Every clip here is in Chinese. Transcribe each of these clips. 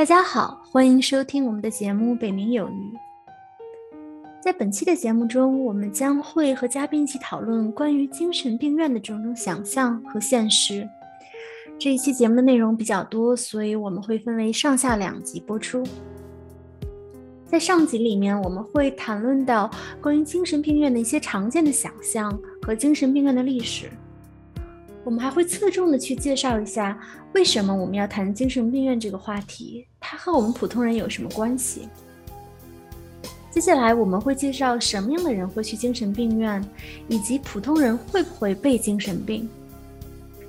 大家好，欢迎收听我们的节目《北冥有鱼》。在本期的节目中，我们将会和嘉宾一起讨论关于精神病院的种种想象和现实。这一期节目的内容比较多，所以我们会分为上下两集播出。在上集里面，我们会谈论到关于精神病院的一些常见的想象和精神病院的历史。我们还会侧重的去介绍一下，为什么我们要谈精神病院这个话题，它和我们普通人有什么关系。接下来我们会介绍什么样的人会去精神病院，以及普通人会不会被精神病。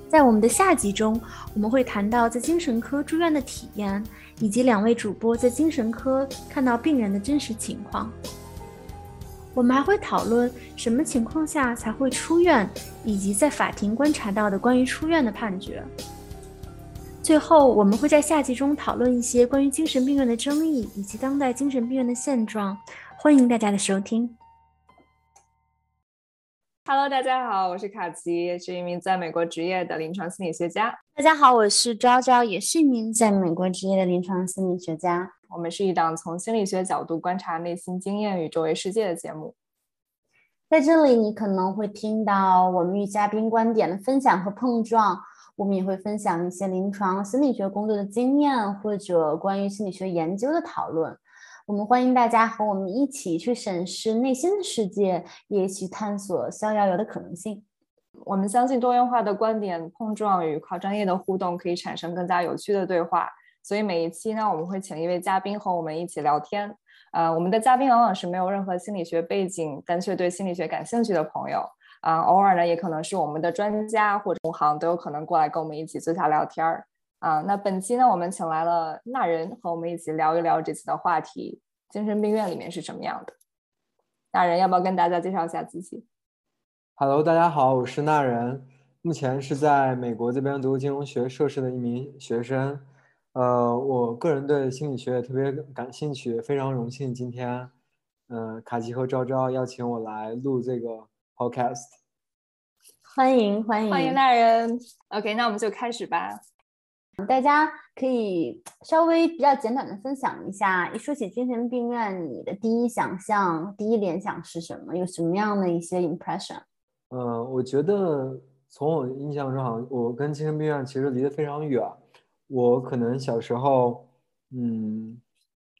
在我们的下集中，我们会谈到在精神科住院的体验，以及两位主播在精神科看到病人的真实情况。我们还会讨论什么情况下才会出院，以及在法庭观察到的关于出院的判决。最后，我们会在下集中讨论一些关于精神病院的争议，以及当代精神病院的现状。欢迎大家的收听。Hello，大家好，我是卡奇，是一名在美国职业的临床心理学家。大家好，我是昭昭，也是一名在美国职业的临床心理学家。我们是一档从心理学角度观察内心经验与周围世界的节目。在这里，你可能会听到我们与嘉宾观点的分享和碰撞。我们也会分享一些临床心理学工作的经验，或者关于心理学研究的讨论。我们欢迎大家和我们一起去审视内心的世界，也一起探索逍遥游的可能性。我们相信多元化的观点碰撞与跨专业的互动可以产生更加有趣的对话。所以每一期呢，我们会请一位嘉宾和我们一起聊天。呃，我们的嘉宾往往是没有任何心理学背景，但却对心理学感兴趣的朋友。啊，偶尔呢，也可能是我们的专家或者同行都有可能过来跟我们一起坐下聊天儿。啊，那本期呢，我们请来了那人和我们一起聊一聊这次的话题：精神病院里面是什么样的？那人要不要跟大家介绍一下自己？Hello，大家好，我是那人，目前是在美国这边读金融学硕士的一名学生。呃，我个人对心理学也特别感兴趣，非常荣幸今天，嗯，卡奇和昭昭邀请我来录这个 podcast。欢迎欢迎欢迎大人。OK，那我们就开始吧。大家可以稍微比较简短的分享一下，一说起精神病院，你的第一想象、第一联想是什么？有什么样的一些 impression？嗯，我觉得从我印象中，好像我跟精神病院其实离得非常远。我可能小时候，嗯，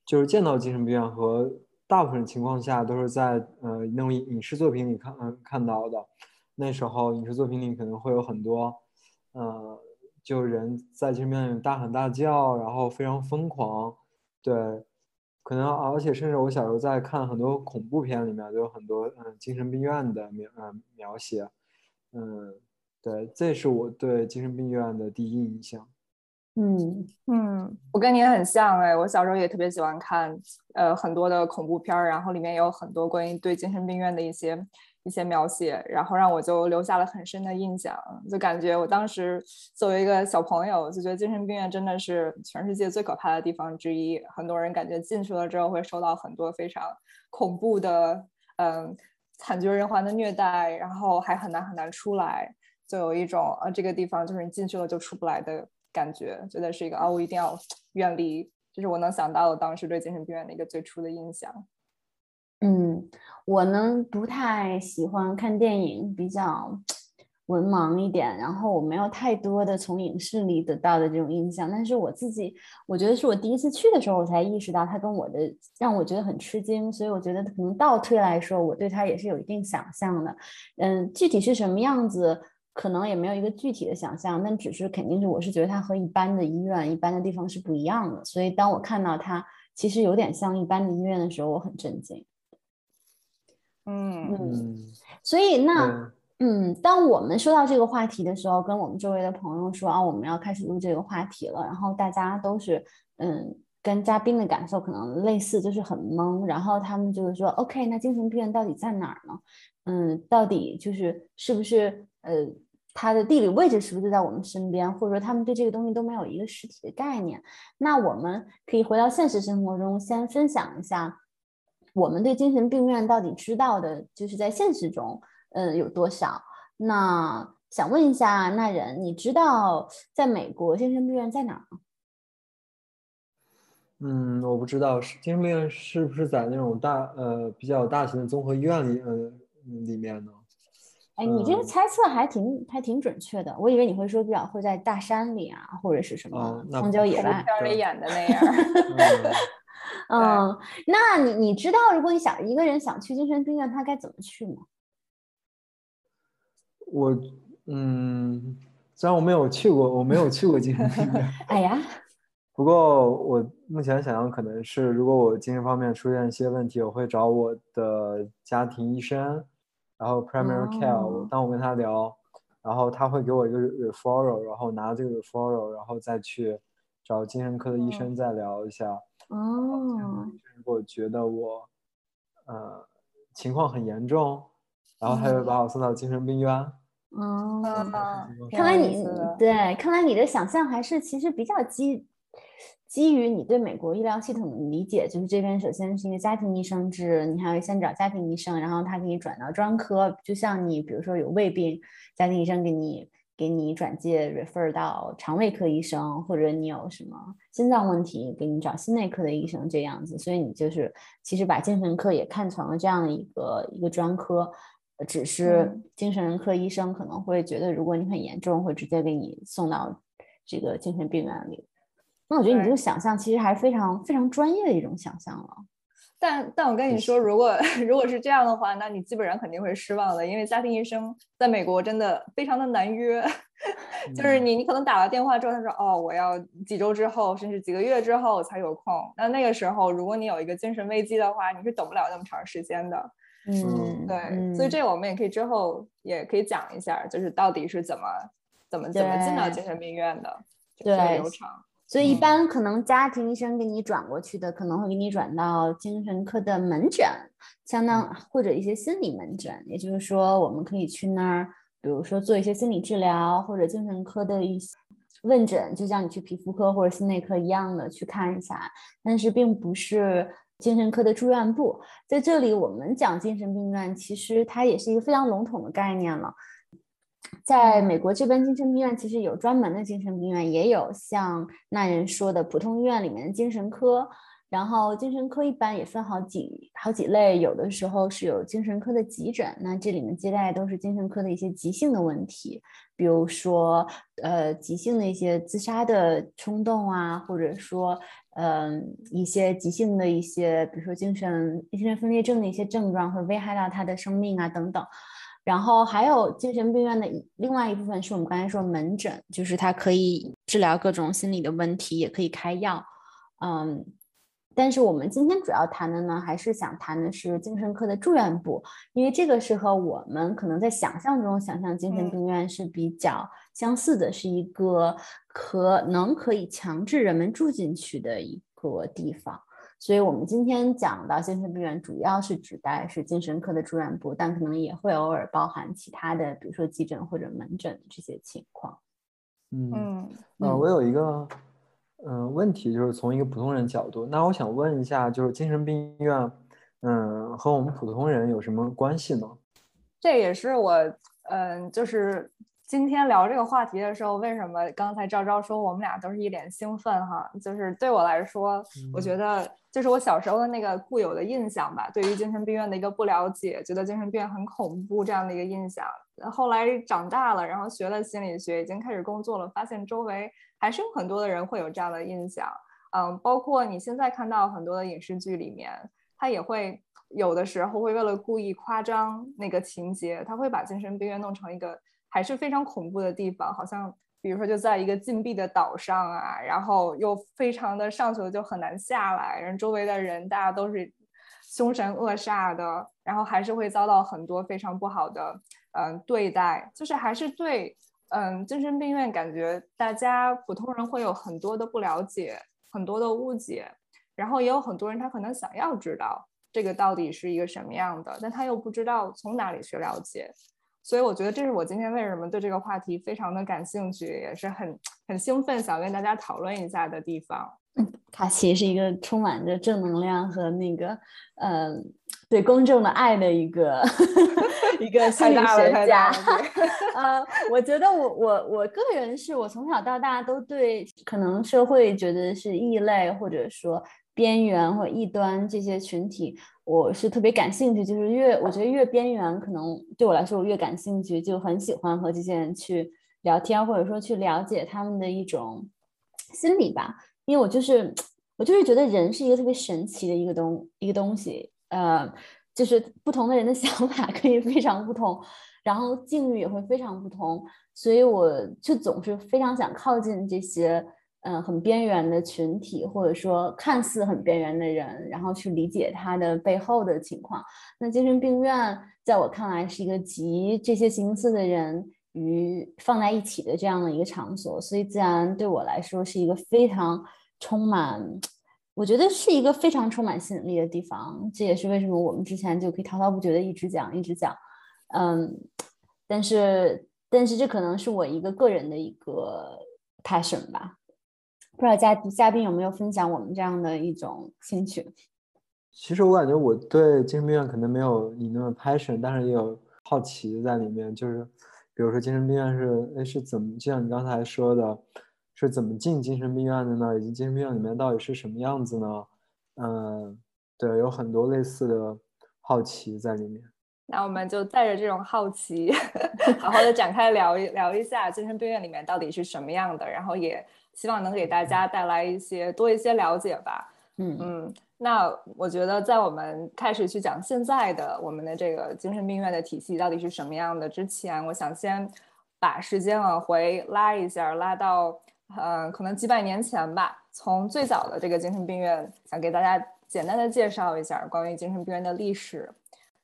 就是见到精神病院和大部分情况下都是在呃那种影视作品里看看到的。那时候影视作品里可能会有很多，呃，就人在精神病院里大喊大叫，然后非常疯狂。对，可能而且甚至我小时候在看很多恐怖片里面都有很多嗯精神病院的描嗯描写。嗯，对，这是我对精神病院的第一印象。嗯。嗯，我跟你很像哎，我小时候也特别喜欢看呃很多的恐怖片儿，然后里面有很多关于对精神病院的一些一些描写，然后让我就留下了很深的印象，就感觉我当时作为一个小朋友，就觉得精神病院真的是全世界最可怕的地方之一，很多人感觉进去了之后会受到很多非常恐怖的嗯惨绝人寰的虐待，然后还很难很难出来，就有一种呃这个地方就是你进去了就出不来的。感觉觉得是一个啊，我一定要远离，这是我能想到的当时对精神病院的一个最初的印象。嗯，我呢不太喜欢看电影，比较文盲一点，然后我没有太多的从影视里得到的这种印象。但是我自己，我觉得是我第一次去的时候，我才意识到它跟我的让我觉得很吃惊，所以我觉得可能倒推来说，我对它也是有一定想象的。嗯，具体是什么样子？可能也没有一个具体的想象，但只是肯定是我是觉得它和一般的医院、一般的地方是不一样的。所以当我看到它其实有点像一般的医院的时候，我很震惊。嗯嗯，所以那嗯，当我们说到这个话题的时候，跟我们周围的朋友说啊，我们要开始录这个话题了，然后大家都是嗯，跟嘉宾的感受可能类似，就是很懵。然后他们就是说，OK，那精神病院到底在哪儿呢？嗯，到底就是是不是？呃，它的地理位置是不是就在我们身边？或者说，他们对这个东西都没有一个实体的概念？那我们可以回到现实生活中，先分享一下我们对精神病院到底知道的，就是在现实中，嗯，有多少？那想问一下，那人，你知道在美国精神病院在哪儿吗？嗯，我不知道精神病院是不是在那种大呃比较大型的综合医院里呃里面呢？哎，你这个猜测还挺还挺准确的。我以为你会说比较会在大山里啊，或者是什么荒郊野外片里演的那样。嗯，那你你知道，如果你想一个人想去精神病院，他该怎么去吗？我嗯，虽然我没有去过，我没有去过精神病院。哎呀，不过我目前想象可能是，如果我精神方面出现一些问题，我会找我的家庭医生。然后 primary care，当我跟他聊，然后他会给我一个 referral，然后拿这个 referral，然后再去找精神科的医生再聊一下。哦。如果觉得我呃情况很严重，然后他就把我送到精神病院。哦。看来你对，看来你的想象还是其实比较基。基于你对美国医疗系统的理解，就是这边首先是一个家庭医生制，你还要先找家庭医生，然后他给你转到专科。就像你比如说有胃病，家庭医生给你给你转介 refer 到肠胃科医生，或者你有什么心脏问题，给你找心内科的医生这样子。所以你就是其实把精神科也看成了这样的一个一个专科，只是精神科医生可能会觉得如果你很严重，会直接给你送到这个精神病院里。那我觉得你这个想象其实还是非常非常专业的一种想象了，但但我跟你说，如果 如果是这样的话，那你基本上肯定会失望的，因为家庭医生在美国真的非常的难约，就是。你你可能打了电话之后，他说哦我要几周之后，甚至几个月之后才有空，那那个时候如果你有一个精神危机的话，你是等不了那么长时间的，嗯，对，所以这个我们也可以之后也可以讲一下，就是到底是怎么怎么怎么进到精神病院的这个流程。所以一般可能家庭医生给你转过去的，可能会给你转到精神科的门诊，相当或者一些心理门诊。也就是说，我们可以去那儿，比如说做一些心理治疗，或者精神科的一些问诊，就像你去皮肤科或者心内科一样的去看一下。但是并不是精神科的住院部。在这里，我们讲精神病院，其实它也是一个非常笼统的概念了。在美国这边，精神病院其实有专门的精神病院，也有像那人说的普通医院里面的精神科。然后精神科一般也分好几好几类，有的时候是有精神科的急诊，那这里面接待都是精神科的一些急性的问题，比如说呃急性的一些自杀的冲动啊，或者说嗯一些急性的一些，比如说精神精神分裂症的一些症状会危害到他的生命啊等等。然后还有精神病院的另外一部分是我们刚才说门诊，就是它可以治疗各种心理的问题，也可以开药。嗯，但是我们今天主要谈的呢，还是想谈的是精神科的住院部，因为这个是和我们可能在想象中想象精神病院是比较相似的，是一个可能可以强制人们住进去的一个地方。所以，我们今天讲到精神病院，主要是指代是精神科的住院部，但可能也会偶尔包含其他的，比如说急诊或者门诊这些情况。嗯，呃，我有一个嗯问题，就是从一个普通人角度，那我想问一下，就是精神病院，嗯，和我们普通人有什么关系呢？这也是我，嗯，就是。今天聊这个话题的时候，为什么刚才赵昭说我们俩都是一脸兴奋哈？就是对我来说，我觉得就是我小时候的那个固有的印象吧，对于精神病院的一个不了解，觉得精神病院很恐怖这样的一个印象。后来长大了，然后学了心理学，已经开始工作了，发现周围还是有很多的人会有这样的印象。嗯，包括你现在看到很多的影视剧里面，他也会有的时候会为了故意夸张那个情节，他会把精神病院弄成一个。还是非常恐怖的地方，好像比如说就在一个禁闭的岛上啊，然后又非常的上去了就很难下来，然后周围的人大家都是凶神恶煞的，然后还是会遭到很多非常不好的嗯对待，就是还是对嗯精神病院感觉大家普通人会有很多的不了解，很多的误解，然后也有很多人他可能想要知道这个到底是一个什么样的，但他又不知道从哪里去了解。所以我觉得这是我今天为什么对这个话题非常的感兴趣，也是很很兴奋，想跟大家讨论一下的地方。嗯，卡奇是一个充满着正能量和那个，嗯，对公众的爱的一个 一个心理学家。呃，我觉得我我我个人是我从小到大都对可能社会觉得是异类或者说边缘或异端这些群体，我是特别感兴趣。就是越我觉得越边缘，可能对我来说我越感兴趣，就很喜欢和这些人去聊天，或者说去了解他们的一种心理吧。因为我就是，我就是觉得人是一个特别神奇的一个东一个东西，呃，就是不同的人的 想法可以非常不同，然后境遇也会非常不同，所以我就总是非常想靠近这些，嗯，很边缘的群体，或者说看似很边缘的人，然后去理解他的背后的情况。那精神病院在我看来是一个集这些形式的人。于放在一起的这样的一个场所，所以自然对我来说是一个非常充满，我觉得是一个非常充满吸引力的地方。这也是为什么我们之前就可以滔滔不绝的一直讲一直讲，嗯，但是但是这可能是我一个个人的一个 passion 吧。不知道嘉嘉宾有没有分享我们这样的一种兴趣？其实我感觉我对精神病院可能没有你那么 passion，但是也有好奇在里面，就是。比如说精神病院是哎是怎么就像你刚才说的，是怎么进精神病院的呢？以及精神病院里面到底是什么样子呢？嗯，对，有很多类似的好奇在里面。那我们就带着这种好奇，好好的展开聊一聊一下精神病院里面到底是什么样的，然后也希望能给大家带来一些多一些了解吧。嗯嗯。那我觉得，在我们开始去讲现在的我们的这个精神病院的体系到底是什么样的之前，我想先把时间往回拉一下，拉到呃，可能几百年前吧。从最早的这个精神病院，想给大家简单的介绍一下关于精神病院的历史。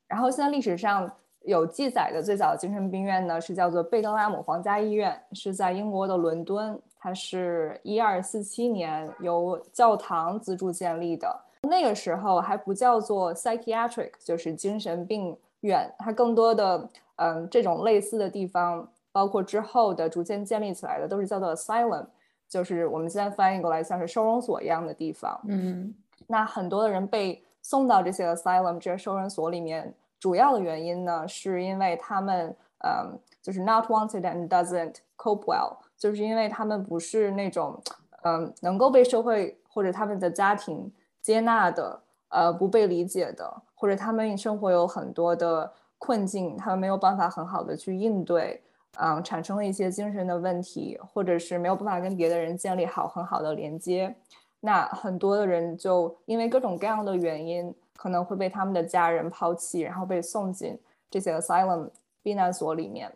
然后现在历史上有记载的最早的精神病院呢，是叫做贝德拉姆皇家医院，是在英国的伦敦，它是一二四七年由教堂资助建立的。那个时候还不叫做 psychiatric，就是精神病院，它更多的嗯这种类似的地方，包括之后的逐渐建立起来的，都是叫做 asylum，就是我们现在翻译过来像是收容所一样的地方。嗯，那很多的人被送到这些 asylum 这些收容所里面，主要的原因呢，是因为他们嗯就是 not wanted and doesn't cope well，就是因为他们不是那种嗯能够被社会或者他们的家庭。接纳的，呃，不被理解的，或者他们生活有很多的困境，他们没有办法很好的去应对，嗯，产生了一些精神的问题，或者是没有办法跟别的人建立好很好的连接，那很多的人就因为各种各样的原因，可能会被他们的家人抛弃，然后被送进这些 asylum 避难所里面。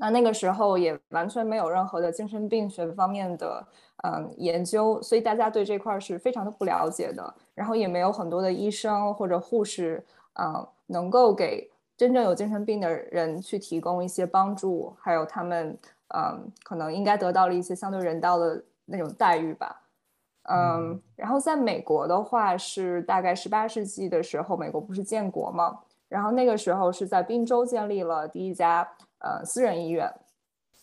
那那个时候也完全没有任何的精神病学方面的嗯研究，所以大家对这块是非常的不了解的。然后也没有很多的医生或者护士，嗯，能够给真正有精神病的人去提供一些帮助，还有他们嗯可能应该得到了一些相对人道的那种待遇吧。嗯，然后在美国的话是大概十八世纪的时候，美国不是建国嘛？然后那个时候是在宾州建立了第一家。呃，私人医院，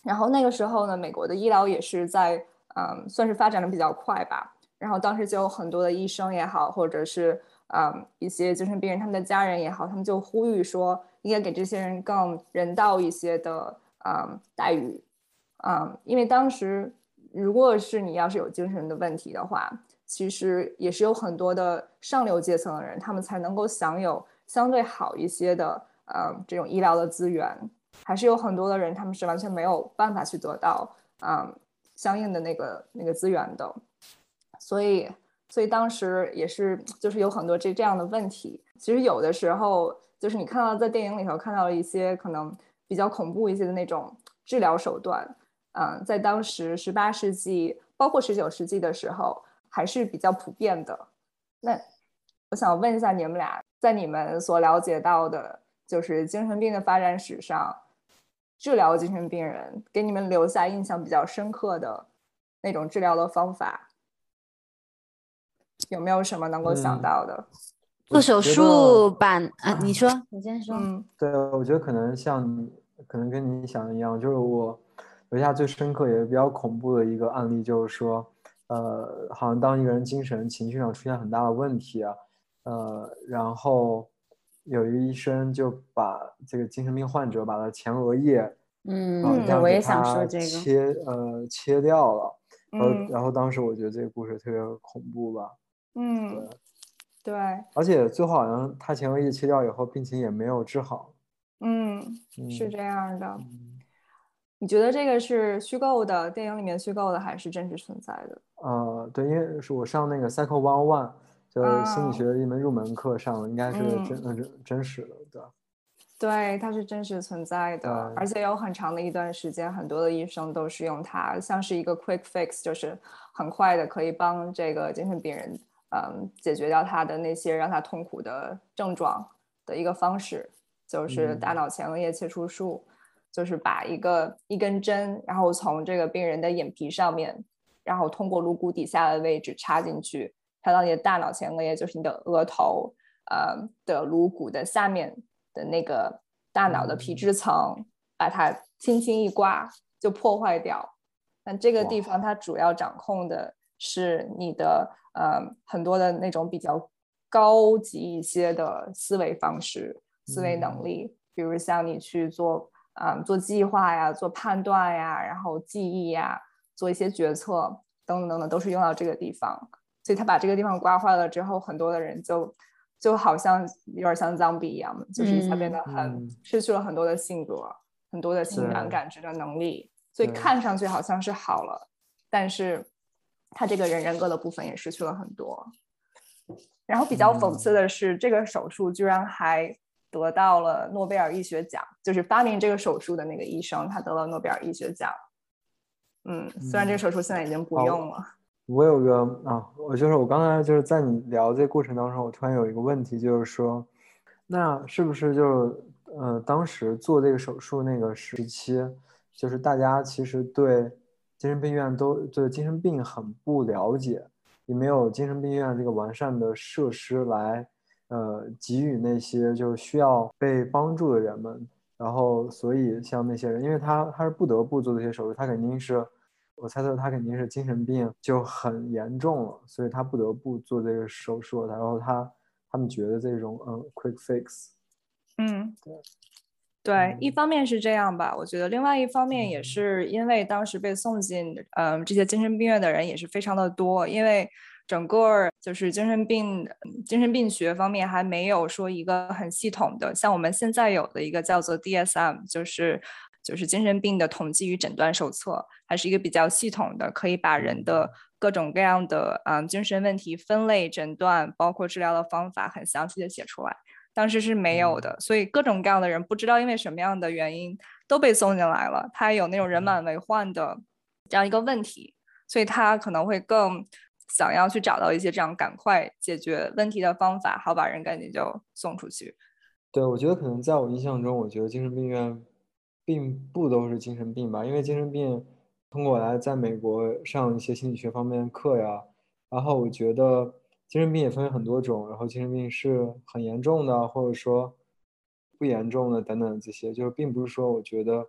然后那个时候呢，美国的医疗也是在嗯，算是发展的比较快吧。然后当时就有很多的医生也好，或者是嗯一些精神病人他们的家人也好，他们就呼吁说，应该给这些人更人道一些的嗯待遇，嗯，因为当时如果是你要是有精神的问题的话，其实也是有很多的上流阶层的人，他们才能够享有相对好一些的嗯这种医疗的资源。还是有很多的人，他们是完全没有办法去得到，嗯，相应的那个那个资源的，所以，所以当时也是，就是有很多这这样的问题。其实有的时候，就是你看到在电影里头看到了一些可能比较恐怖一些的那种治疗手段，嗯，在当时十八世纪，包括十九世纪的时候，还是比较普遍的。那我想问一下你们俩，在你们所了解到的，就是精神病的发展史上。治疗精神病人，给你们留下印象比较深刻的那种治疗的方法，有没有什么能够想到的？做手术吧啊？你说，你先说。嗯，对，我觉得可能像，可能跟你想的一样，就是我留下最深刻也比较恐怖的一个案例，就是说，呃，好像当一个人精神情绪上出现很大的问题啊，呃，然后有一个医生就把这个精神病患者把他前额叶，嗯，啊，对，我也想说这个，切呃切掉了，然后嗯然后当时我觉得这个故事特别恐怖吧，嗯，对，而且最后好像他前额叶切掉以后，病情也没有治好，嗯，是嗯这样的。嗯你觉得这个是虚构的，电影里面虚构的，还是真实存在的？呃，对，因为是我上那个 Psycho One One，就是心理啊学的一门入门课上的，应该是嗯。真呃真真实的，对。对，它是真实存在的，而且有很长的一段时间，很多的医生都是用它，像是一个 quick fix，就是很快的可以帮这个精神病人，嗯，解决掉他的那些让他痛苦的症状的一个方式，就是大嗯。脑前额叶切除术，就是把一个一根针，然后从这个病人的眼皮上面，然后通过颅骨底下的位置插进去，插到你的大脑前额叶，就是你的额头，呃的颅骨的下面的那个大脑的皮嗯质层，把它轻轻一刮就破坏掉。那这个地方它主要掌控的是你的呃很多的那种比较高级一些的思维方式、思维能嗯力，比如像你去做嗯做计划呀、做判断呀，然后记忆呀、做一些决策等等等等，都是用到这个地方。所以他把这个地方刮坏了之后，很多的人就就好像有点像脏笔一样，就是一下变得很、嗯失去了很多的性格、很多的情感感知的能力，所以看上去好像是好了，但是他这个人人格的部分也失去了很多。然后比较讽刺嗯的是，这个手术居然还得到了诺贝尔医学奖，就是发明这个手术的那个医生，他得了诺贝尔医学奖。嗯，虽然这个嗯手术现在已经不用了。我有个啊，我就是我刚才就是在你聊这过程当中，我突然有一个问题，就是说，那是不是就是呃，当时做这个手术那个时期，就是大家其实对精神病院都对精神病很不了解，也没有精神病院这个完善的设施来呃给予那些就是需要被帮助的人们，然后所以像那些人，因为他他是不得不做这些手术，他肯定是。我猜测他肯定是精神病就很严重了，所以他不得不做这个手术。然后他他们觉得这种嗯 quick fix，嗯对，对，一嗯方面是这样吧，我觉得另外一方面也嗯是因为当时被送进嗯这些精神病院的人也是非常的多，因为整个儿就是精神病嗯精神病学方面还没有说一个很系统的，像我们现在有的一个叫做 DSM，就是就是精神病的统计与诊断手册，还是一个比较系统的，可以把人的各种各样的嗯精神问题分类、诊断，包括治疗的方法，很详细的写出来。当时是没有的，所以各种各样的人不知道因为什么样的原因都被送进来了。他有那种人满为患的这样一个问题，所以他可能会更想要去找到一些这样赶快解决问题的方法，好把人赶紧就送出去。对我觉得可能在我印象中，我觉得精神病院并不都是精神病吧，因为精神病通过我来在美国上一些心理学方面的课呀，然后我觉得精神病也分为很多种，然后精神病是很严重的，或者说不严重的等等这些，就是并不是说我觉得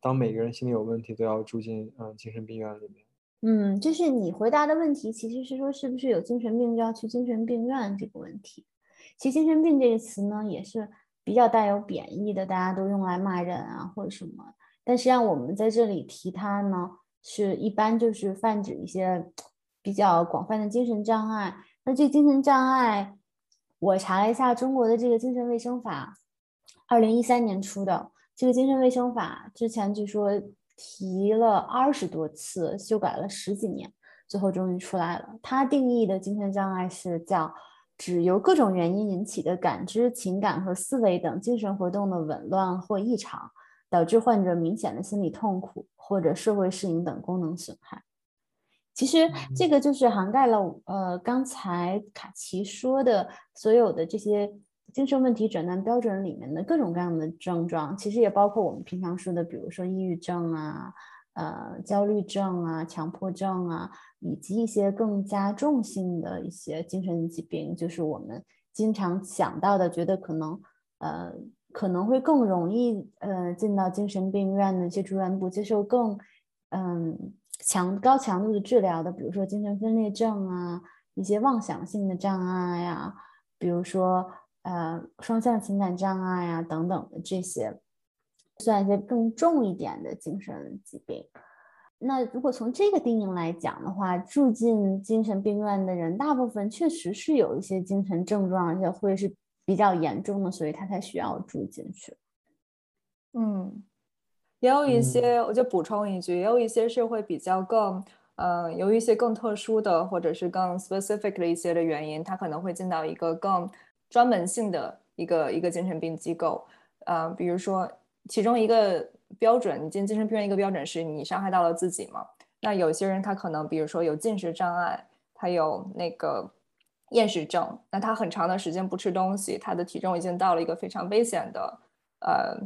当每个人心里有问题都要住进嗯精神病院里面。嗯，就是你回答的问题其实是说是不是有精神病就要去精神病院这个问题。其实精神病这个词呢也是比较带有贬义的，大家都用来骂人啊或者什么。但实际上我们在这里提它呢，是一般就是泛指一些比较广泛的精神障碍。那这精神障碍，我查了一下中国的这个精神卫生法，二零一三年出的这个精神卫生法，之前据说提了二十多次，修改了十几年，最后终于出来了。它定义的精神障碍是叫指由各种原因引起的感知、情感和思维等精神活动的紊乱或异常，导致患者明显的心理痛苦或者社会适应等功能损害。其实这个就是涵盖了呃刚才卡奇说的所有的这些精神问题诊断标准里面的各种各样的症状，其实也包括我们平常说的，比如说抑郁症啊、呃焦虑症啊、强迫症啊，以及一些更加重性的一些精神疾病，就是我们经常想到的，觉得可能呃可能会更容易呃进到精神病院的一些住院部接受更嗯强高强度的治疗的，比如说精神分裂症啊，一些妄想性的障碍呀，比如说呃双向情感障碍呀等等的这些，算一些更重一点的精神疾病。那如果从这个定义来讲的话，住进精神病院的人，大部分确实是有一些精神症状，而且会是比较严重的，所以他才需要住进去。嗯，也有一些，我就补充一句，也有一些是会比较更，呃，有一些更特殊的，或者是更 specific 的一些的原因，他可能会进到一个更专门性的一个一个精神病机构，呃，比如说其中一个。标准，你进精神病院一个标准是你伤害到了自己嘛？那有些人他可能，比如说有进食障碍，他有那个厌食症，那他很长的时间不吃东西，他的体重已经到了一个非常危险的呃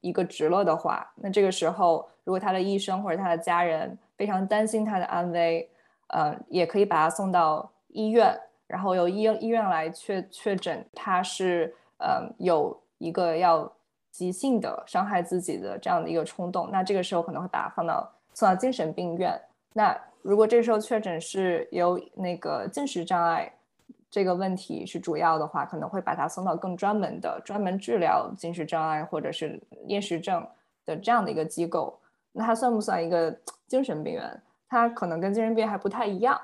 一个值了的话，那这个时候如果他的医生或者他的家人非常担心他的安危，呃，也可以把他送到医院，然后由医医院来确确诊他是呃有一个要。急性的伤害自己的这样的一个冲动，那这个时候可能会把它放到送到精神病院。那如果这时候确诊是有那个进食障碍这个问题是主要的话，可能会把它送到更专门的、专门治疗进食障碍或者是厌食症的这样的一个机构。那它算不算一个 精神病院？它可能跟精神病还不太一样，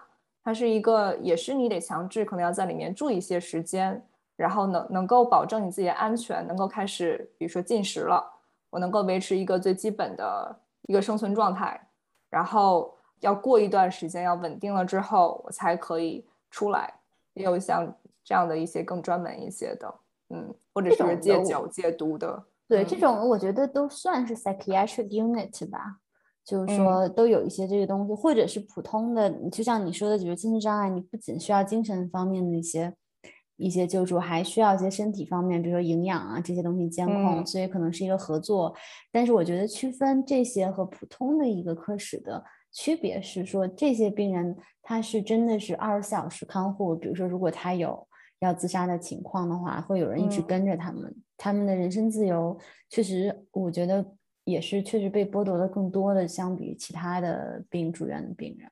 它是一个也是你得强制可能要在里面住一些时间。然后能能够保证你自己的安全，能够开始，比如说进食了，我能够维持一个最基本的一个生存状态，然后要过一段时间要稳定了之后，我才可以出来。也有像这样的一些更专门一些的，嗯，或者是戒酒戒毒的。对，这种我觉得都算是 psychiatric unit 吧，就是说都有一些这个东西，或者是普通的，就像你说的，比如精神障碍，你不仅需要精神方面的一些。一些救助还需要一些身体方面，比如说营养啊这些东西监控，所以可能是一个合作。但是我觉得区分这些和普通的一个科室的区别是说，这些病人他是真的是二十四小时看护，比如说如果他有要自杀的情况的话，会有人一直跟着他们，他们的人身自由确实我觉得也是确实被剥夺的更多的，相比其他的病住院的病人。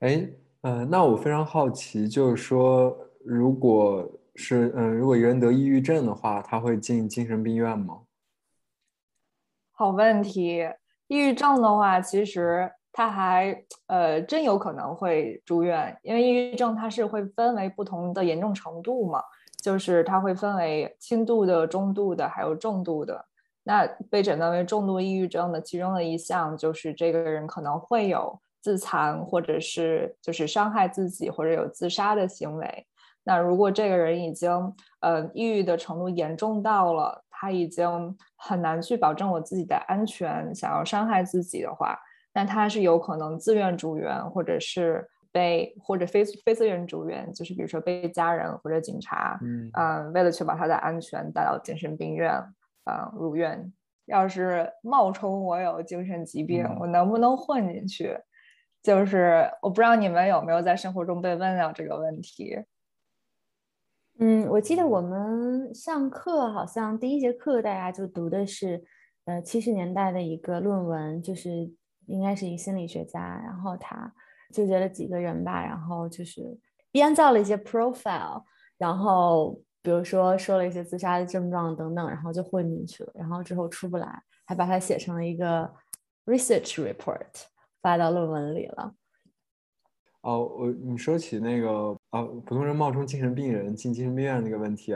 哎，呃，那我非常好奇，就是说。如果是嗯，如果一个人得抑郁症的话，他会进精神病院吗？好问题。抑郁症的话，其实他还呃，真有可能会住院，因为抑郁症它是会分为不同的严重程度嘛，就是它会分为轻度的、中度的，还有重度的。那被诊断为重度抑郁症的其中的一项，就是这个人可能会有自残，或者是就是伤害自己，或者有自杀的行为。那如果这个人已经呃抑郁的程度严重到了，他已经很难去保证我自己的安全，想要伤害自己的话，那他是有可能自愿住院，或者是被或者非非自愿住院，就是比如说被家人或者警察，嗯，为了确保他的安全带到精神病院，嗯，入院。要是冒充我有精神疾病，我能不能混进去？就是我不知道你们有没有在生活中被问到这个问题。嗯，我记得我们上课好像第一节课大家就读的是，呃，七十年代的一个论文，就是应该是一个心理学家，然后他纠结了几个人吧，然后就是编造了一些 profile，然后比如说说了一些自杀的症状等等，然后就混进去了，然后之后出不来，还把它写成了一个 research report 发到论文里了。哦，我你说起那个啊，普通人冒充精神病人进精神病院那个问题，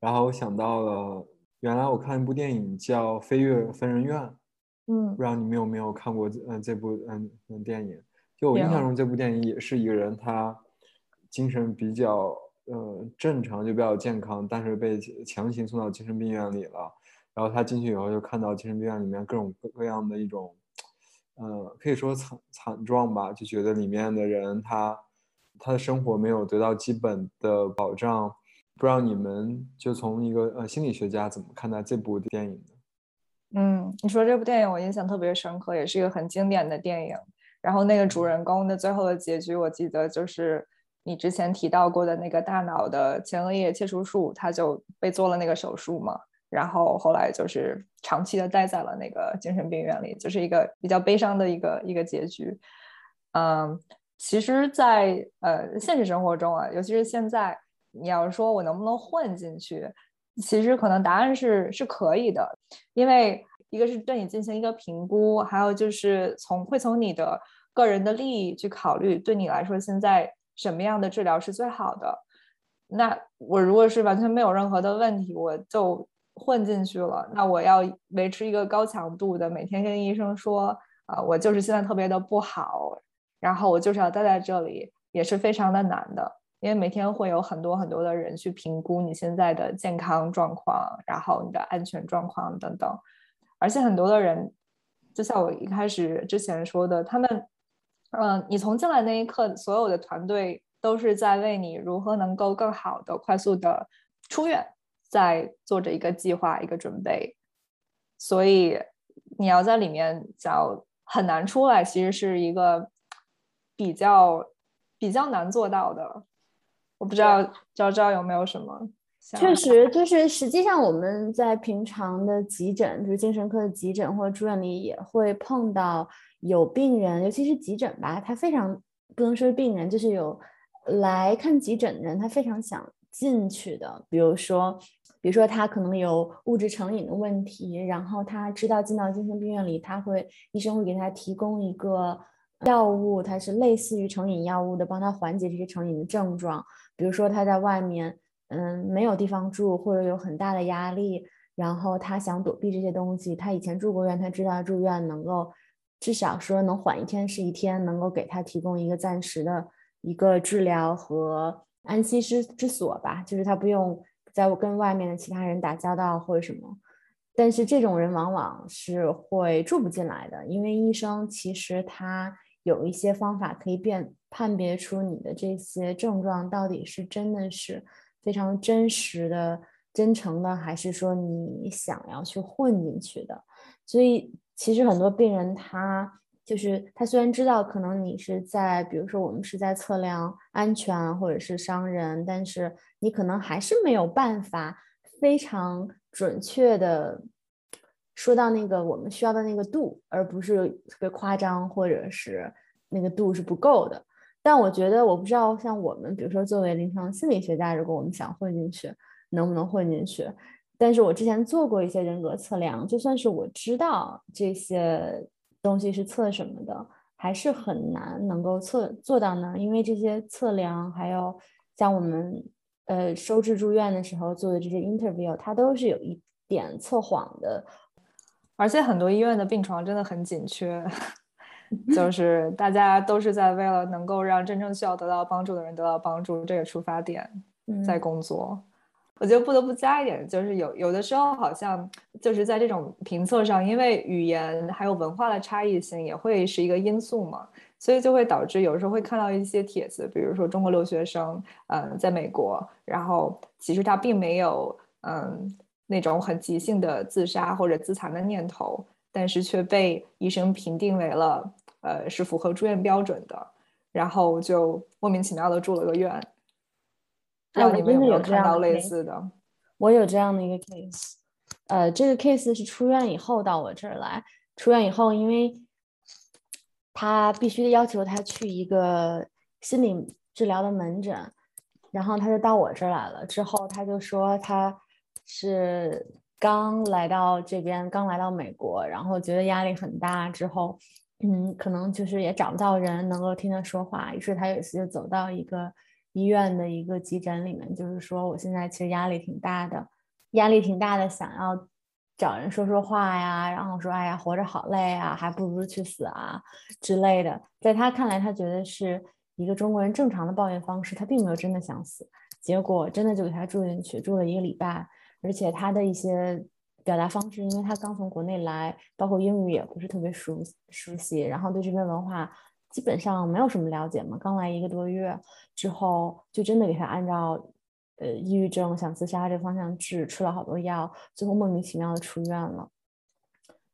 然后我想到了，原来我看一部电影叫《飞跃疯人院》，嗯，不知道你们有没有看过嗯这部嗯嗯电影？就我印象中，这部电影也是一个人，他精神比较呃正常，就比较健康，但是被强行送到精神病院里了。然后他进去以后，就看到精神病院里面各种各样的一种。呃，可以说惨惨状吧，就觉得里面的人他他的生活没有得到基本的保障。不知道你们就从一个呃心理学家怎么看待这部电影呢？嗯，你说这部电影我印象特别深刻，也是一个很经典的电影。然后那个主人公的最后的结局，我记得就是你之前提到过的那个大脑的前额叶切除术，他就被做了那个手术嘛。然后后来就是长期的待在了那个精神病院里，就是一个比较悲伤的一个一个结局。嗯，其实，在呃现实生活中啊，尤其是现在，你要说我能不能混进去，其实可能答案是是可以的，因为一个是对你进行一个评估，还有就是从会从你的个人的利益去考虑，对你来说现在什么样的治疗是最好的。那我如果是完全没有任何的问题，我就混进去了。那我要维持一个高强度的，每天跟医生说，啊，我就是现在特别的不好，然后我就是要待在这里，也是非常的难的。因为每天会有很多很多的人去评估你现在的健康状况，然后你的安全状况等等。而且很多的人，就像我一开始之前说的，他们，嗯，你从进来那一刻，所有的团队。都是在为你如何能够更好的、快速的出院，在做着一个计划、一个准备，所以你要在里面找很难出来，其实是一个比较比较难做到的。我不知道昭昭有没有什么？确实，就是实际上我们在平常的急诊，就是精神科的急诊或者住院里，也会碰到有病人，尤其是急诊吧，他非常不能说是病人，就是有。来看急诊的人，他非常想进去的。比如说，比如说他可能有物质成瘾的问题，然后他知道进到精神病院里，他会医生会给他提供一个药物，它是类似于成瘾药物的，帮他缓解这些成瘾的症状。比如说他在外面，嗯，没有地方住，或者有很大的压力，然后他想躲避这些东西。他以前住过院，他知道住院能够至少说能缓一天是一天，能够给他提供一个暂时的。一个治疗和安息之之所吧，就是他不用在跟外面的其他人打交道或者什么。但是这种人往往是会住不进来的，因为医生其实他有一些方法可以辨判别出你的这些症状到底是真的是非常真实的、真诚的，还是说你想要去混进去的。所以其实很多病人他。就是他虽然知道可能你是在，比如说我们是在测量安全或者是伤人，但是你可能还是没有办法非常准确的说到那个我们需要的那个度，而不是特别夸张或者是那个度是不够的。但我觉得我不知道像我们，比如说作为临床心理学家，如果我们想混进去，能不能混进去？但是我之前做过一些人格测量，就算是我知道这些。东西是测什么的，还是很难能够测做到呢？因为这些测量，还有像我们呃收治住院的时候做的这些 interview，它都是有一点测谎的。而且很多医院的病床真的很紧缺，就 是大家都是在为了能够让真正需要得到帮助的人得到帮助这个出发点在工作。我觉得不得不加一点，就是有有的时候好像就是在这种评测上，因为语言还有文化的差异性也会是一个因素嘛，所以就会导致有时候会看到一些帖子，比如说中国留学生，嗯，在美国，然后其实他并没有嗯那种很急性的自杀或者自残的念头，但是却被医生评定为了呃是符合住院标准的，然后就莫名其妙的住了个院。哎，我真的有看到类似的，我有这样的一个 case，呃，这个 case 是出院以后到我这儿来，出院以后，因为他必须要求他去一个心理治疗的门诊，然后他就到我这儿来了。之后他就说他是刚来到这边，刚来到美国，然后觉得压力很大，之后嗯，可能就是也找不到人能够听他说话，于是他有一次就走到一个。医院的一个急诊里面，就是说我现在其实压力挺大的，压力挺大的，想要找人说说话呀，然后说哎呀活着好累啊，还不如去死啊之类的。在他看来，他觉得是一个中国人正常的抱怨方式，他并没有真的想死。结果真的就给他住进去，住了一个礼拜，而且他的一些表达方式，因为他刚从国内来，包括英语也不是特别熟熟悉，然后对这边文化。基本上没有什么了解嘛，刚来一个多月之后，就真的给他按照呃抑郁症想自杀这个方向治，吃了好多药，最后莫名其妙的出院了。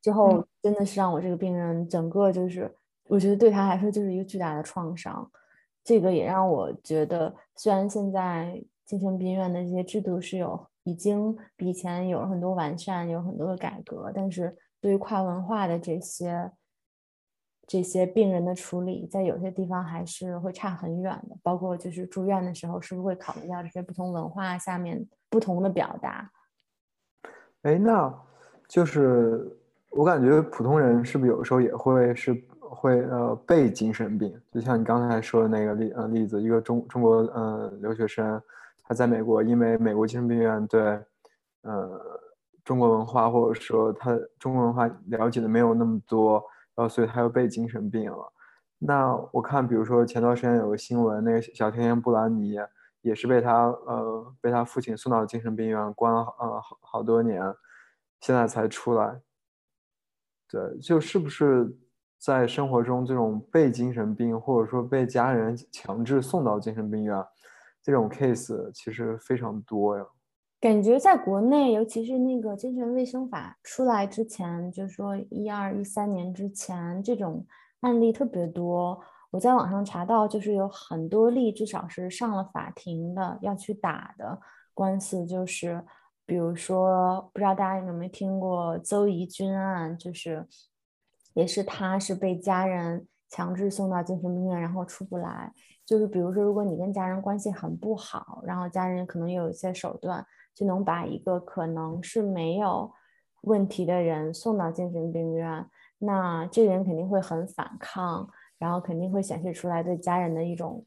之后真的是让我这个病人整个就是，我觉得对他来说就是一个巨大的创伤。这个也让我觉得，虽然现在精神病院的这些制度是有已经比以前有了很多完善，有很多的改革，但是对于跨文化的这些。这些病人的处理，在有些地方还是会差很远的。包括就是住院的时候，是不是会考虑到这些不同文化下面不同的表达？哎，那就是我感觉普通人是不是有时候也会是会呃被精神病？就像你刚才说的那个例呃例子，一个中中国呃留学生，他在美国，因为美国精神病院对呃中国文化或者说他中国文化了解的没有那么多，然后所以他又被精神病了。那我看，比如说前段时间有个新闻，那个小甜甜布兰妮。也是被他呃被他父亲送到精神病院关了呃好好多年，现在才出来。对，就是不是在生活中这种被精神病或者说被家人强制送到精神病院这种 case 其实非常多呀。感觉在国内，尤其是那个精神卫生法出来之前，就说一二一三年之前，这种案例特别多。我在网上查到，就是有很多例，至少是上了法庭的，要去打的官司，就是比如说，不知道大家有没有听过邹怡君案，就是也是他是被家人强制送到精神病院，然后出不来。就是比如说，如果你跟家人关系很不好，然后家人可能有一些手段，就能把一个可能是没有问题的人送到精神病院，那这个人肯定会很反抗。然后肯定会显示出来对家人的一种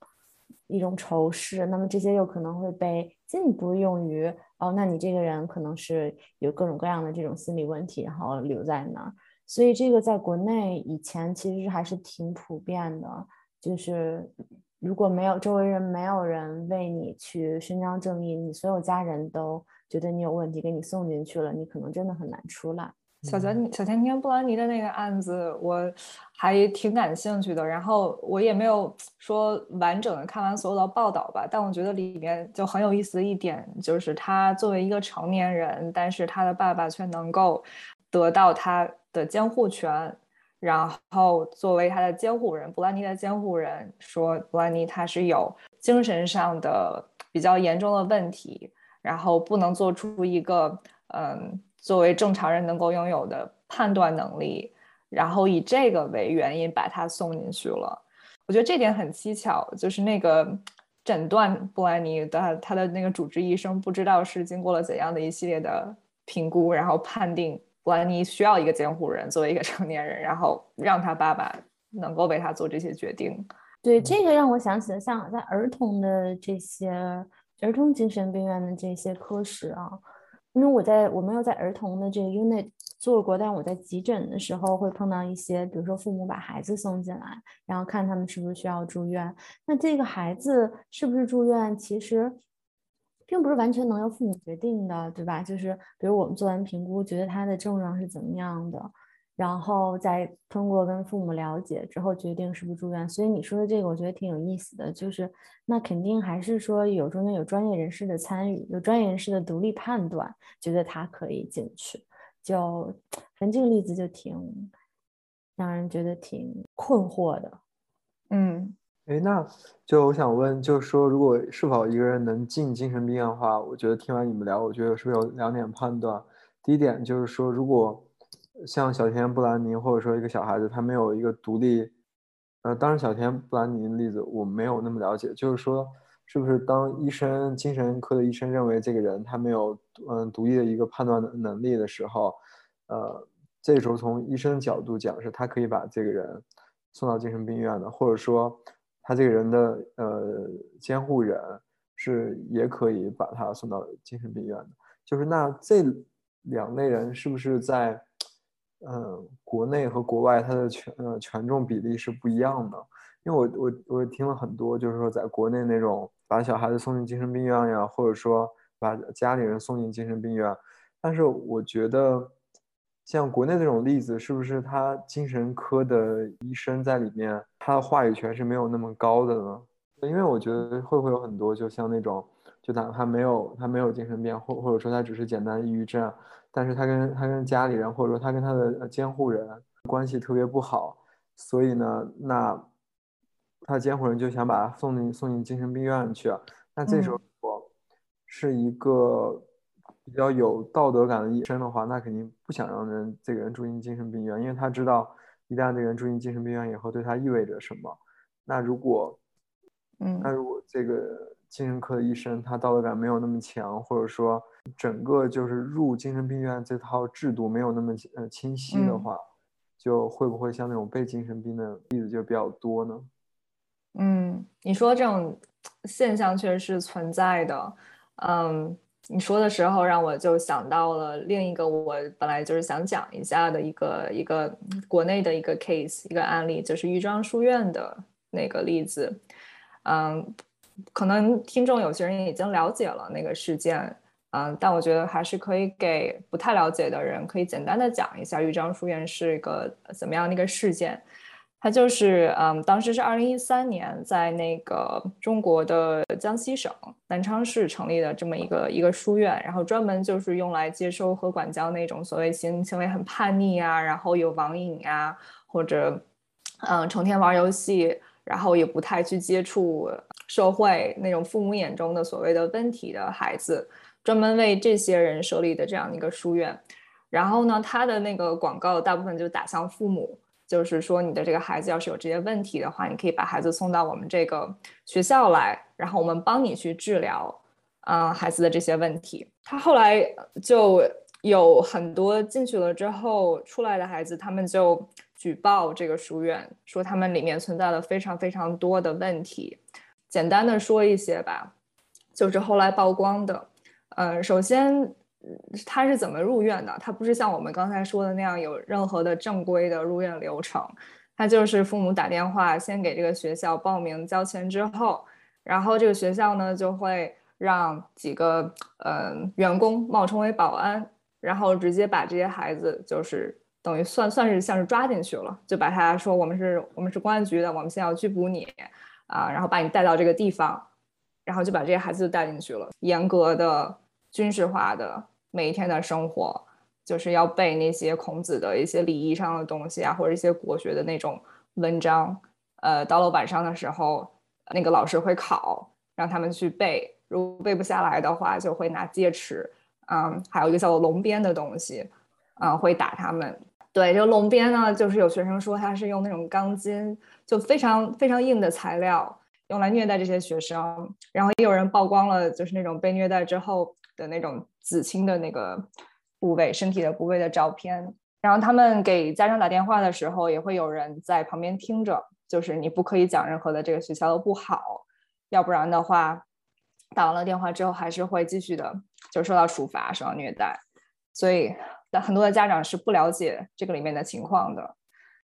一种仇视，那么这些又可能会被进一步用于哦，那你这个人可能是有各种各样的这种心理问题，然后留在那儿。所以这个在国内以前其实还是挺普遍的，就是如果没有周围人没有人为你去伸张正义，你所有家人都觉得你有问题，给你送进去了，你可能真的很难出来。小甜小甜甜布兰妮的那个案子，我还挺感兴趣的。然后我也没有说完整的看完所有的报道吧，但我觉得里面就很有意思的一点，就是他作为一个成年人，但是他的爸爸却能够得到他的监护权。然后作为他的监护人，布兰妮的监护人说，布兰妮他是有精神上的比较严重的问题，然后不能做出一个嗯。作为正常人能够拥有的判断能力，然后以这个为原因把他送进去了。我觉得这点很蹊跷，就是那个诊断布兰妮的他的那个主治医生不知道是经过了怎样的一系列的评估，然后判定布兰妮需要一个监护人作为一个成年人，然后让他爸爸能够为他做这些决定。对，这个让我想起了像在儿童的这些儿童精神病院的这些科室啊。因为我在我没有在儿童的这个 unit 做过，但我在急诊的时候会碰到一些，比如说父母把孩子送进来，然后看他们是不是需要住院。那这个孩子是不是住院，其实并不是完全能由父母决定的，对吧？就是比如我们做完评估，觉得他的症状是怎么样的。然后再通过跟父母了解之后，决定是不是住院。所以你说的这个，我觉得挺有意思的。就是那肯定还是说有中间有专业人士的参与，有专业人士的独立判断，觉得他可以进去。就反正这个例子就挺让人觉得挺困惑的。嗯，哎，那就我想问，就是说，如果是否一个人能进精神病院的话，我觉得听完你们聊，我觉得是不是有两点判断？第一点就是说，如果像小田布兰妮，或者说一个小孩子，他没有一个独立，呃，当然小田布兰妮的例子我没有那么了解，就是说，是不是当医生精神科的医生认为这个人他没有嗯独立的一个判断能力的时候，呃，这时候从医生角度讲是他可以把这个人送到精神病院的，或者说他这个人的呃监护人是也可以把他送到精神病院的，就是那这两类人是不是在？嗯，国内和国外他的权呃权重比例是不一样的，因为我我我听了很多，就是说在国内那种把小孩子送进精神病院呀，或者说把家里人送进精神病院，但是我觉得像国内这种例子，是不是他精神科的医生在里面，他的话语权是没有那么高的呢？因为我觉得会不会有很多，就像那种。就哪怕没有他没有精神病，或或者说他只是简单抑郁症，但是他跟他跟家里人或者说他跟他的监护人关系特别不好，所以呢，那他监护人就想把他送进送进精神病院去。那这时候我是一个比较有道德感的医生的话，那肯定不想让人这个人住进精神病院，因为他知道一旦这个人住进精神病院以后，对他意味着什么？那如果，嗯，那如果这个精神科的医生他道德感没有那么强，或者说整个就是入精神病院这套制度没有那么呃清晰的话，就会不会像那种被精神病的例子就比较多呢？嗯，你说这种现象确实是存在的。嗯，你说的时候让我就想到了另一个我本来就是想讲一下的一个一个国内的一个 case 一个案例，就是豫章书院的那个例子。嗯，可能听众有些人已经了解了那个事件，嗯，但我觉得还是可以给不太了解的人可以简单的讲一下豫章书院是一个怎么样的一个事件。他就是，嗯，当时是二零一三年，在那个中国的江西省南昌市成立的这么一个一个书院，然后专门就是用来接收和管教那种所谓行行为很叛逆啊，然后有网瘾呀，或者，嗯，成天玩游戏，然后也不太去接触社会那种父母眼中的所谓的问题的孩子，专门为这些人设立的这样一个书院。然后呢，它的那个广告大部分就打向父母。就是说，你的这个孩子要是有这些问题的话，你可以把孩子送到我们这个学校来，然后我们帮你去治疗，啊，孩子的这些问题。他后来就有很多进去了之后出来的孩子，他们就举报这个书院，说他们里面存在了非常非常多的问题。简单的说一些吧，就是后来曝光的，呃，首先。他是怎么入院的？他不是像我们刚才说的那样有任何的正规的入院流程，他就是父母打电话先给这个学校报名交钱之后，然后这个学校呢就会让几个嗯员工冒充为保安，然后直接把这些孩子就是等于算算是像是抓进去了，就把他说我们是我们是公安局的，我们现在要拘捕你啊，然后把你带到这个地方，然后就把这些孩子就带进去了，严格的军事化的。每一天的生活就是要背那些孔子的一些礼仪上的东西啊，或者一些国学的那种文章。呃，到了晚上的时候，那个老师会考，让他们去背。如果背不下来的话，就会拿戒尺，嗯，还有一个叫做龙鞭的东西，嗯，会打他们。对，这个龙鞭呢，就是有学生说他是用那种钢筋，就非常非常硬的材料，用来虐待这些学生。然后也有人曝光了，就是那种被虐待之后。的那种子青的那个部位、身体的部位的照片，然后他们给家长打电话的时候，也会有人在旁边听着，就是你不可以讲任何的这个学校的不好，要不然的话，打完了电话之后还是会继续的，就受到处罚、受到虐待，所以很多的家长是不了解这个里面的情况的。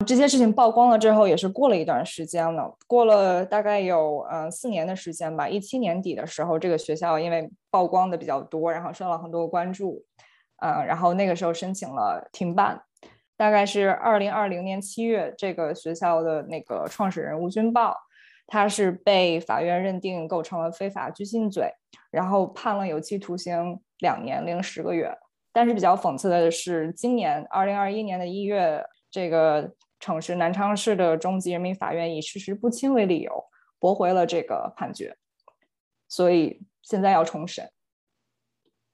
这些事情曝光了之后，也是过了一段时间了，过了大概有嗯四年的时间吧。一七年底的时候，这个学校因为曝光的比较多，然后受到很多关注，嗯，然后那个时候申请了停办。大概是二零二零年七月，这个学校的那个创始人吴军豹，他是被法院认定构成了非法拘禁罪，然后判了有期徒刑两年零十个月。但是比较讽刺的是，今年二零二一年的一月，这个。城市南昌市的中级人民法院以事实不清为理由驳回了这个判决，所以现在要重审。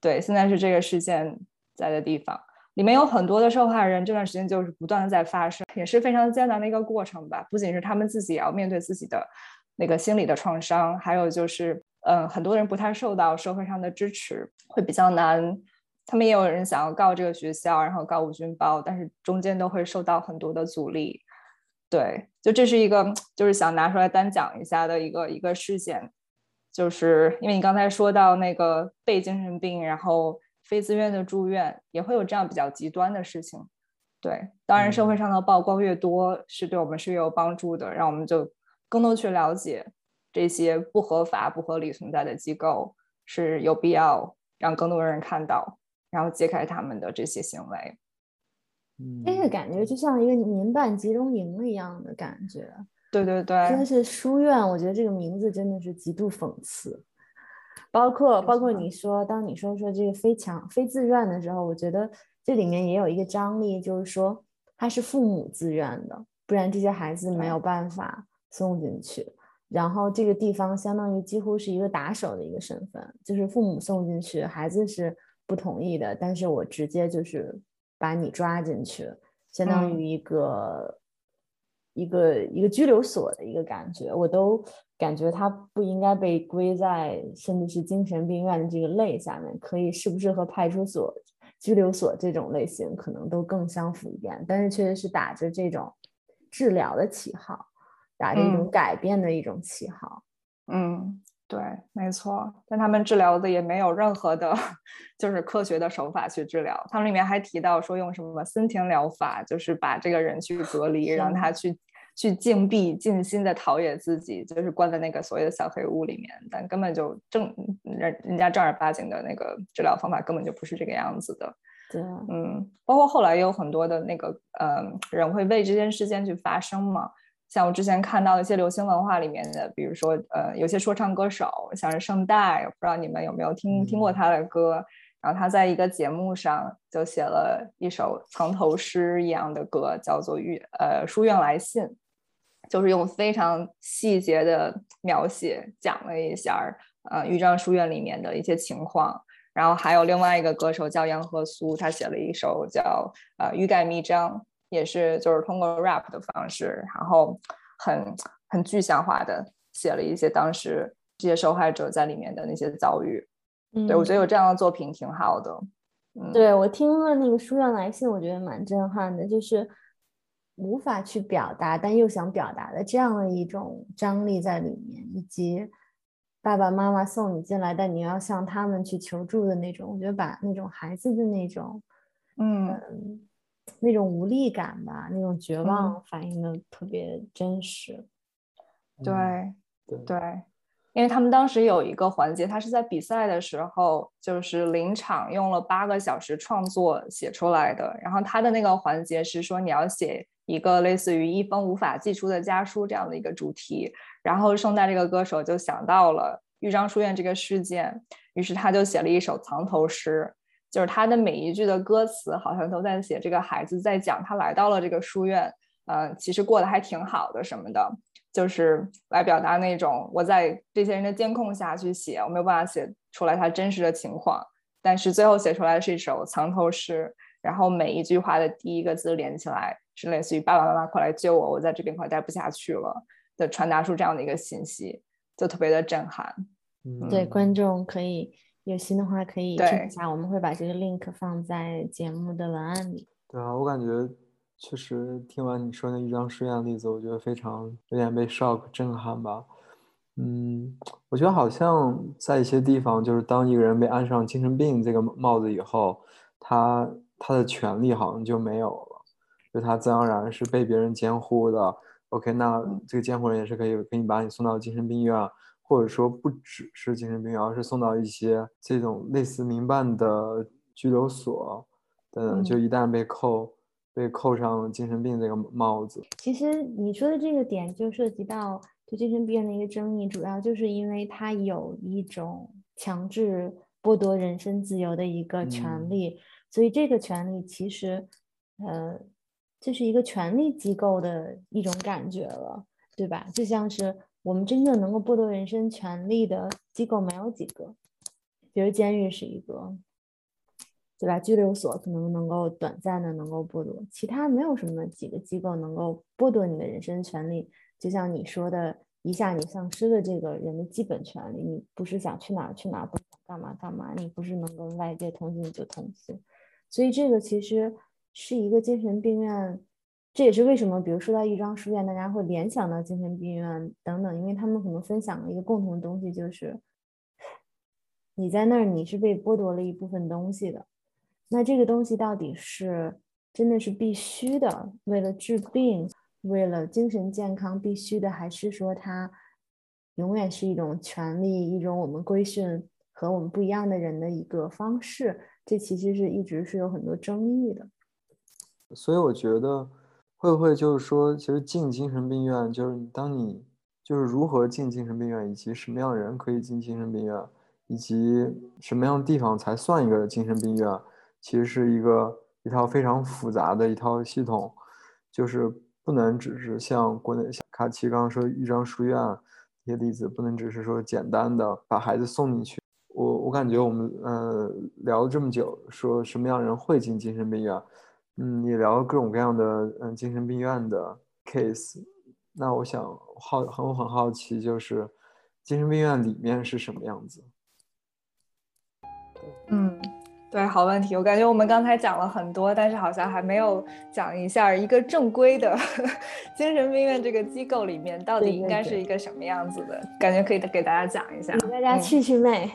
对，现在是这个事件在的地方，里面有很多的受害人，这段时间就是不断的在发生，也是非常艰难的一个过程吧。不仅是他们自己要面对自己的那个心理的创伤，还有就是，嗯，很多人不太受到社会上的支持，会比较难。他们也有人想要告这个学校，然后告吴军包，但是中间都会受到很多的阻力。对，就这是一个，就是想拿出来单讲一下的一个一个事件，就是因为你刚才说到那个被精神病，然后非自愿的住院，也会有这样比较极端的事情。对，当然社会上的曝光越多，是对我们是越有帮助的，让我们就更多去了解这些不合法、不合理存在的机构，是有必要让更多人看到。然后揭开他们的这些行为，嗯，那个感觉就像一个民办集中营一样的感觉。对对对，真的是书院，我觉得这个名字真的是极度讽刺。包括包括你说，当你说说这个非强非自愿的时候，我觉得这里面也有一个张力，就是说他是父母自愿的，不然这些孩子没有办法送进去。然后这个地方相当于几乎是一个打手的一个身份，就是父母送进去，孩子是。不同意的，但是我直接就是把你抓进去，相当于一个一个一个拘留所的一个感觉，我都感觉他不应该被归在甚至是精神病院的这个类下面，可以是不是和派出所、拘留所这种类型可能都更相符一点？但是确实是打着这种治疗的旗号，打着一种改变的一种旗号。嗯，对，没错。但他们治疗的也没有任何的，就是科学的手法去治疗。他们里面还提到说用什么森田疗法，就是把这个人去隔离，让他去去禁闭、静心的陶冶自己，就是关在那个所谓的小黑屋里面。但根本就正人人家正儿八经的那个治疗方法根本就不是这个样子的。对，嗯，包括后来也有很多的那个呃人会为这件事件去发声嘛。像我之前看到一些流行文化里面的，比如说，呃，有些说唱歌手，像是圣代，不知道你们有没有听听过他的歌。然后他在一个节目上就写了一首藏头诗一样的歌，叫做《狱呃书院来信》，就是用非常细节的描写讲了一下呃豫章书院里面的一些情况。然后还有另外一个歌手叫杨和苏，他写了一首叫呃《欲盖弥彰》。也是，就是通过 rap 的方式，然后很很具象化的写了一些当时这些受害者在里面的那些遭遇。嗯对我觉得有这样的作品挺好的。嗯，对我听了那个书院来信，我觉得蛮震撼的，就是无法去表达，但又想表达的这样的一种张力在里面，以及爸爸妈妈送你进来，但你要向他们去求助的那种，我觉得把那种孩子的那种，嗯。那种无力感吧，那种绝望反映的特别真实。对对，因为他们当时有一个环节，他是在比赛的时候，就是临场用了八个小时创作写出来的。然后他的那个环节是说，你要写一个类似于一封无法寄出的家书这样的一个主题。然后圣诞这个歌手就想到了豫章书院这个事件，于是他就写了一首藏头诗。就是他的每一句的歌词，好像都在写这个孩子在讲他来到了这个书院，嗯，其实过得还挺好的什么的，就是来表达那种我在这些人的监控下去写，我没有办法写出来他真实的情况，但是最后写出来是一首藏头诗，然后每一句话的第一个字连起来是类似于爸爸妈妈快来救我，我在这边快待不下去了的，传达出这样的一个信息，就特别的震撼。对，观众可以。有心的话可以听一下，我们会把这个 link 放在节目的文案里。对啊，我感觉确实听完你说那豫章书院的例子，我觉得非常有点被 shock 震撼吧。嗯，我觉得好像在一些地方，就是当一个人被安上精神病这个帽子以后，他他的权利好像就没有了，就他自然而然是被别人监护的。OK，那这个监护人也是可以给你把你送到精神病院。或者说不只是精神病院，而是送到一些这种类似民办的拘留所的，就一旦被扣被扣上精神病这个帽子。其实你说的这个点就涉及到对精神病院的一个争议，主要就是因为它有一种强制剥夺人身自由的一个权利，所以这个权利其实呃就是一个权力机构的一种感觉了，对吧？就像是。我们真正能够剥夺人身权利的机构没有几个，比如监狱是一个，对吧？拘留所可能能够短暂的能够剥夺，其他没有什么几个机构能够剥夺你的人身权利。就像你说的，一下你丧失了这个人的基本权利，你不是想去哪儿去哪儿，不想干嘛干嘛，你不是能跟外界通信就通信。所以这个其实是一个精神病院。这也是为什么，比如说到豫章书院，大家会联想到精神病院等等，因为他们可能分享了一个共同的东西，就是你在那儿，你是被剥夺了一部分东西的。那这个东西到底是真的是必须的，为了治病，为了精神健康必须的，还是说它永远是一种权利，一种我们规训和我们不一样的人的一个方式？这其实是一直是有很多争议的。所以我觉得。会不会就是说，其实进精神病院，就是当你就是如何进精神病院，以及什么样的人可以进精神病院，以及什么样的地方才算一个精神病院，其实是一个一套非常复杂的一套系统，就是不能只是像国内像卡奇刚刚说豫章书院这些例子，不能只是说简单的把孩子送进去。我我感觉我们呃聊了这么久，说什么样人会进精神病院。嗯，也聊了各种各样的嗯精神病院的 case。那我想好很我很好奇，就是精神病院里面是什么样子？嗯。对，好问题。我感觉我们刚才讲了很多，但是好像还没有讲一下一个正规的 精神病院这个机构里面到底应该是一个什么样子的。感觉可以给大家讲一下，给大家去去魅。